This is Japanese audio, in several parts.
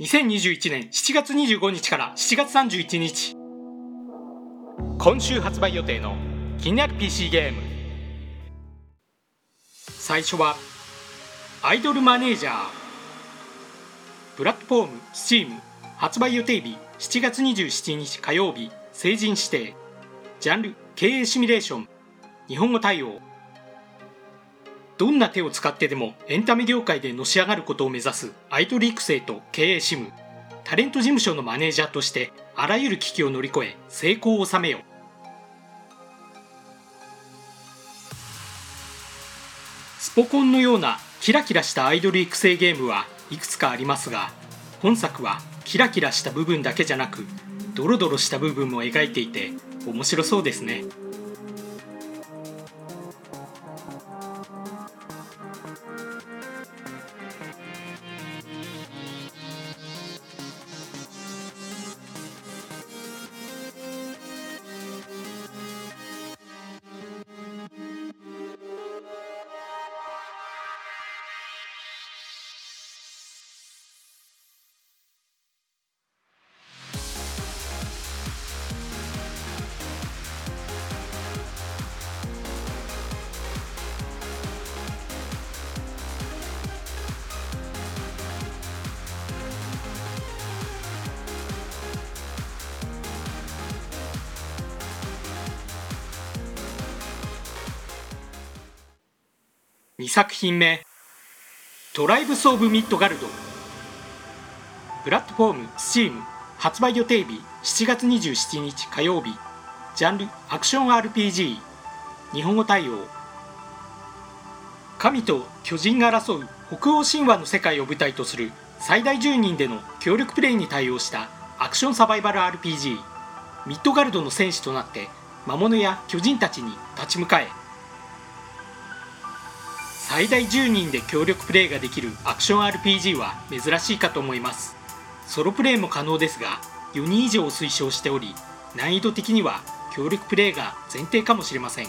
2021年7月25日から7月31日。今週発売予定の気になる PC ゲーム。最初はアイドルマネージャー。プラットフォーム Steam 発売予定日7月27日火曜日成人指定。ジャンル経営シミュレーション。日本語対応。どんな手を使ってでもエンタメ業界でのし上がることを目指すアイドル育成と経営シムタレント事務所のマネージャーとしてあらゆる危機を乗り越え成功を収めよスポコンのようなキラキラしたアイドル育成ゲームはいくつかありますが本作はキラキラした部分だけじゃなくドロドロした部分も描いていて面白そうですね。2作品目「トライブス・オブ・ミッドガルド」プラットフォーム Steam 発売予定日7月27日火曜日。ジャンルアクション RPG 日本語対応。神と巨人が争う北欧神話の世界を舞台とする最大10人での協力プレイに対応したアクションサバイバル RPG ミッドガルドの戦士となって魔物や巨人たちに立ち向かえ。最大10人で協力プレイができるアクション RPG は珍しいかと思います。ソロプレイも可能ですが4人以上を推奨しており難易度的には協力プレイが前提かもしれません。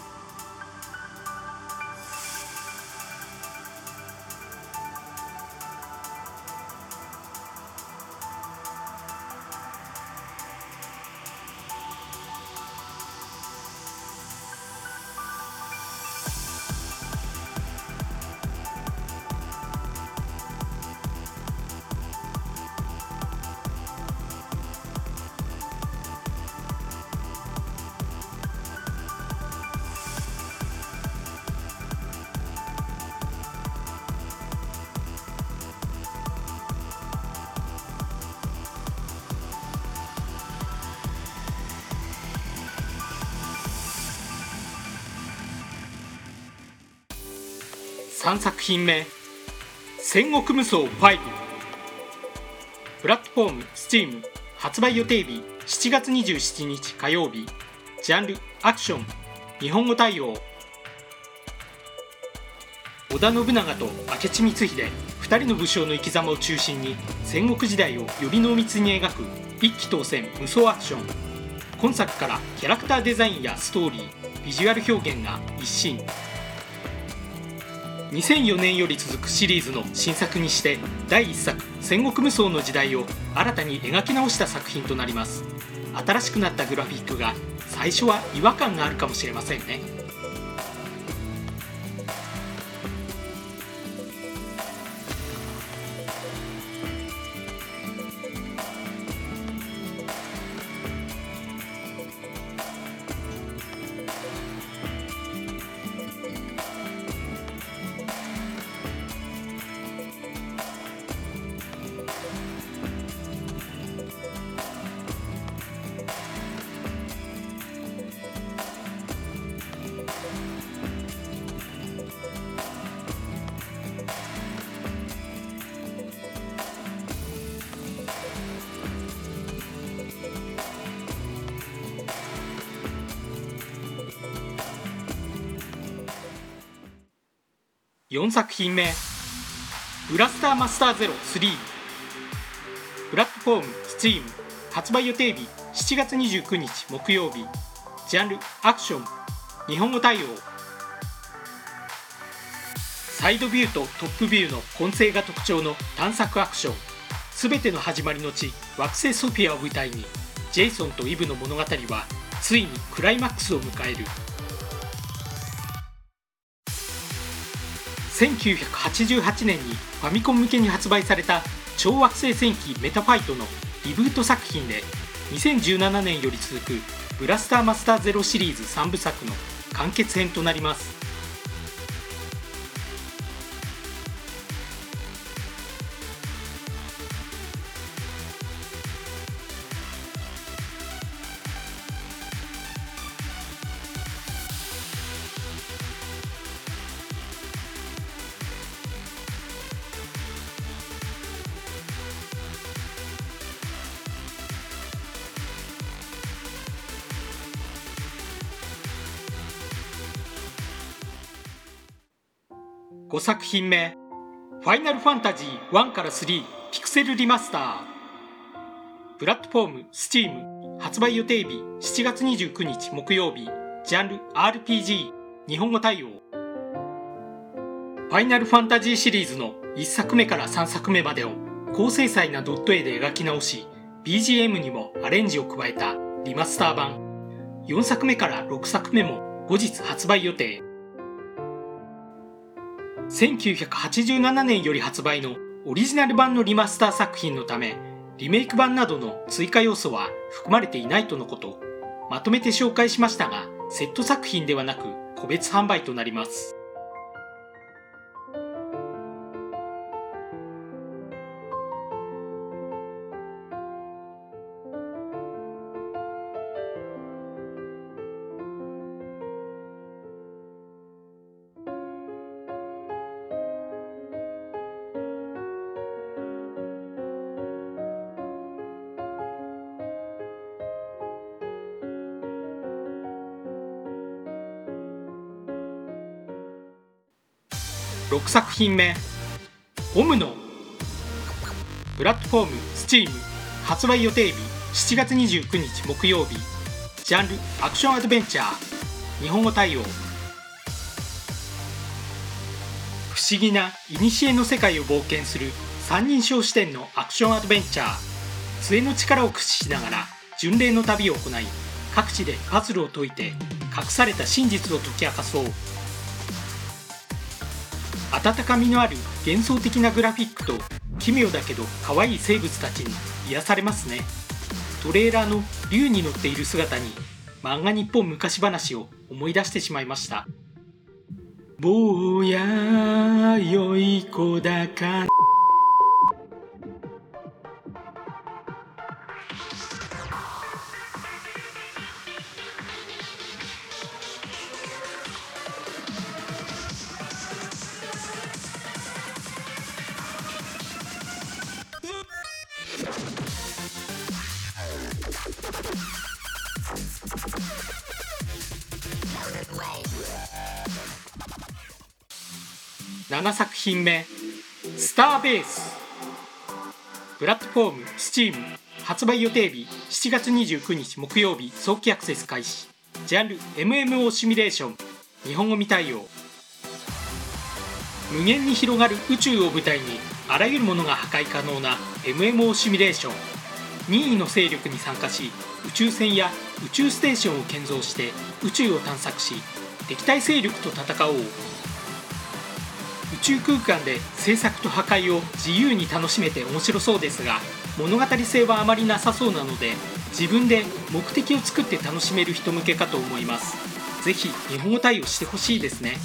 3作品目「戦国無双5」プラットフォーム STEAM 発売予定日7月27日火曜日。ジャンルアクション。日本語対応。織田信長と明智光秀2人の武将の生き様を中心に戦国時代をより濃密に描く一気当選無双アクション。今作からキャラクターデザインやストーリービジュアル表現が一新。2004年より続くシリーズの新作にして第1作戦国無双の時代を新たに描き直した作品となります。新しくなったグラフィックが最初は違和感があるかもしれませんね。4作品目「ブラスターマスターゼロ3」プラットフォーム STEAM 発売予定日7月29日木曜日。ジャンルアクション。日本語対応。サイドビューとトップビューの混成が特徴の探索アクション。全ての始まりの地惑星ソフィアを舞台にジェイソンとイブの物語はついにクライマックスを迎える。1988年にファミコン向けに発売された超惑星戦記メタファイトのリブート作品で2017年より続くブラスターマスターゼロシリーズ3部作の完結編となります。5作品目「ファイナルファンタジー1から3ピクセルリマスター」プラットフォーム STEAM 発売予定日7月29日木曜日。ジャンル RPG 日本語対応ファイナルファンタジーシリーズの1作目から3作目までを高精細なドット絵で描き直し BGM にもアレンジを加えたリマスター版。4作目から6作目も後日発売予定。1987年より発売のオリジナル版のリマスター作品のためリメイク版などの追加要素は含まれていないとのことまとめて紹介しましたがセット作品ではなく個別販売となります。6作品目「オムノ」プラットフォーム STEAM 発売予定日7月29日木曜日。ジャンルアクションアドベンチャー。日本語対応。不思議な古の世界を冒険する三人称視点のアクションアドベンチャー。杖の力を駆使しながら巡礼の旅を行い各地でパズルを解いて隠された真実を解き明かそう。温かみのある幻想的なグラフィックと奇妙だけど可愛い生物たちに癒されますね。トレーラーの竜に乗っている姿に漫画日本昔話を思い出してしまいました。坊や良い子だか7作品目「スターベース」プラットフォーム STEAM 発売予定日7月29日木曜日早期アクセス開始。ジャンル MMO シミュレーション。日本語未対応。無限に広がる宇宙を舞台にあらゆるものが破壊可能な MMO シミュレーション。任意の勢力に参加し宇宙船や宇宙ステーションを建造して宇宙を探索し敵対勢力と戦おう。宇宙空間で制作と破壊を自由に楽しめて面白そうですが物語性はあまりなさそうなので自分で目的を作って楽しめる人向けかと思います。是非日本語対応してほしいですね。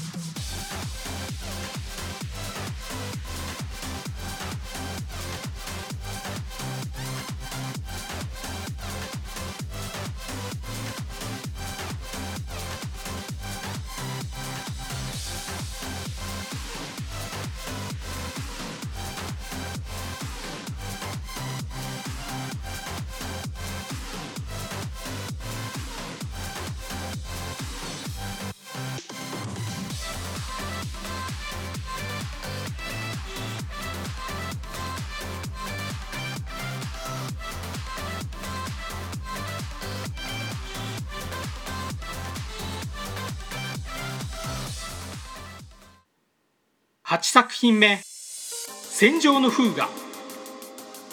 8作品目「戦場の風雅」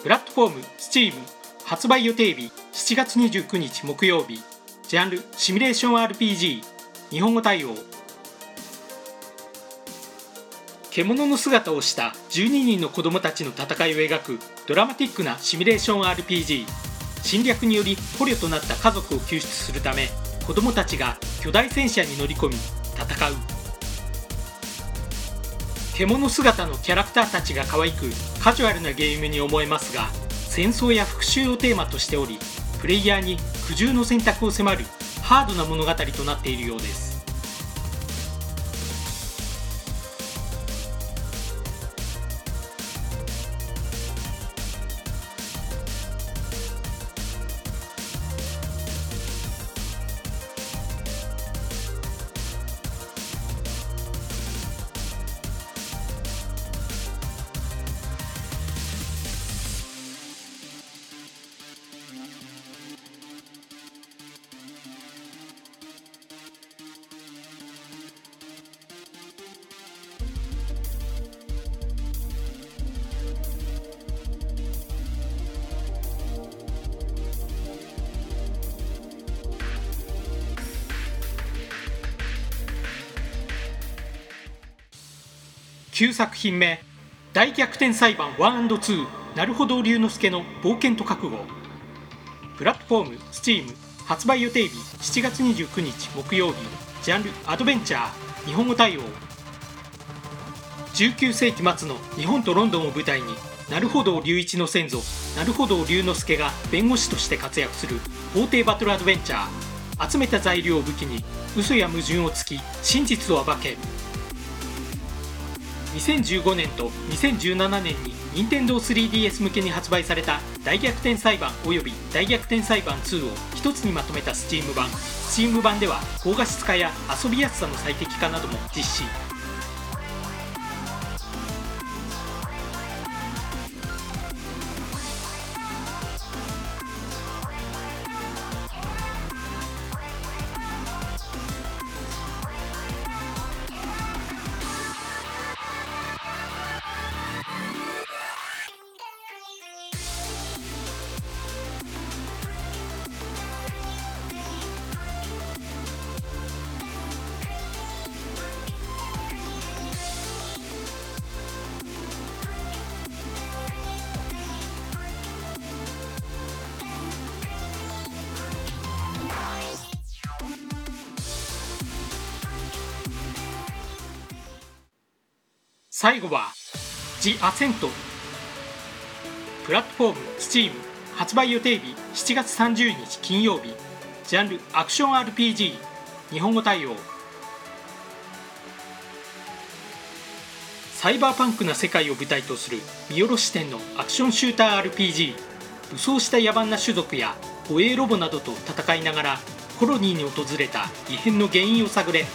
プラットフォーム Steam 発売予定日7月29日木曜日ジャンルシミュレーション RPG 日本語対応。獣の姿をした12人の子供たちの戦いを描くドラマティックなシミュレーション RPG 侵略により捕虜となった家族を救出するため子供たちが巨大戦車に乗り込み戦う。獣姿のキャラクターたちが可愛くカジュアルなゲームに思えますが戦争や復讐をテーマとしておりプレイヤーに苦渋の選択を迫るハードな物語となっているようです。9作品目「大逆転裁判 1&2 なるほど龍之介の冒険と覚悟」プラットフォーム STEAM 発売予定日7月29日木曜日ジャンルアドベンチャー日本語対応。19世紀末の日本とロンドンを舞台に鳴門龍一の先祖鳴門龍之介が弁護士として活躍する法廷バトルアドベンチャー。集めた材料を武器に嘘や矛盾をつき真実を暴け2015年と2017年に任天堂 3DS 向けに発売された大逆転裁判および大逆転裁判2を一つにまとめた Steam 版。Steam 版では高画質化や遊びやすさの最適化なども実施。最後は The Ascent プラットフォーム Steam 発売予定日7月30日金曜日。ジャンルアクション RPG 日本語対応。サイバーパンクな世界を舞台とする見下ろし点のアクションシューター RPG 武装した野蛮な種族や護衛ロボなどと戦いながらコロニーに訪れた異変の原因を探れ。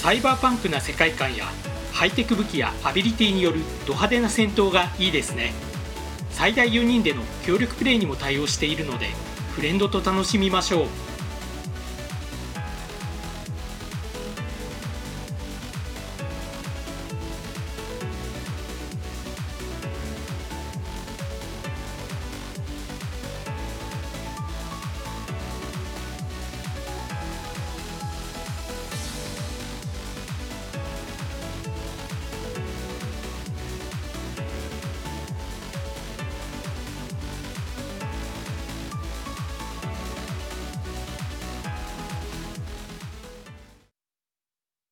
サイバーパンクな世界観やハイテク武器やアビリティによるド派手な戦闘がいいですね。最大4人での協力プレイにも対応しているのでフレンドと楽しみましょう。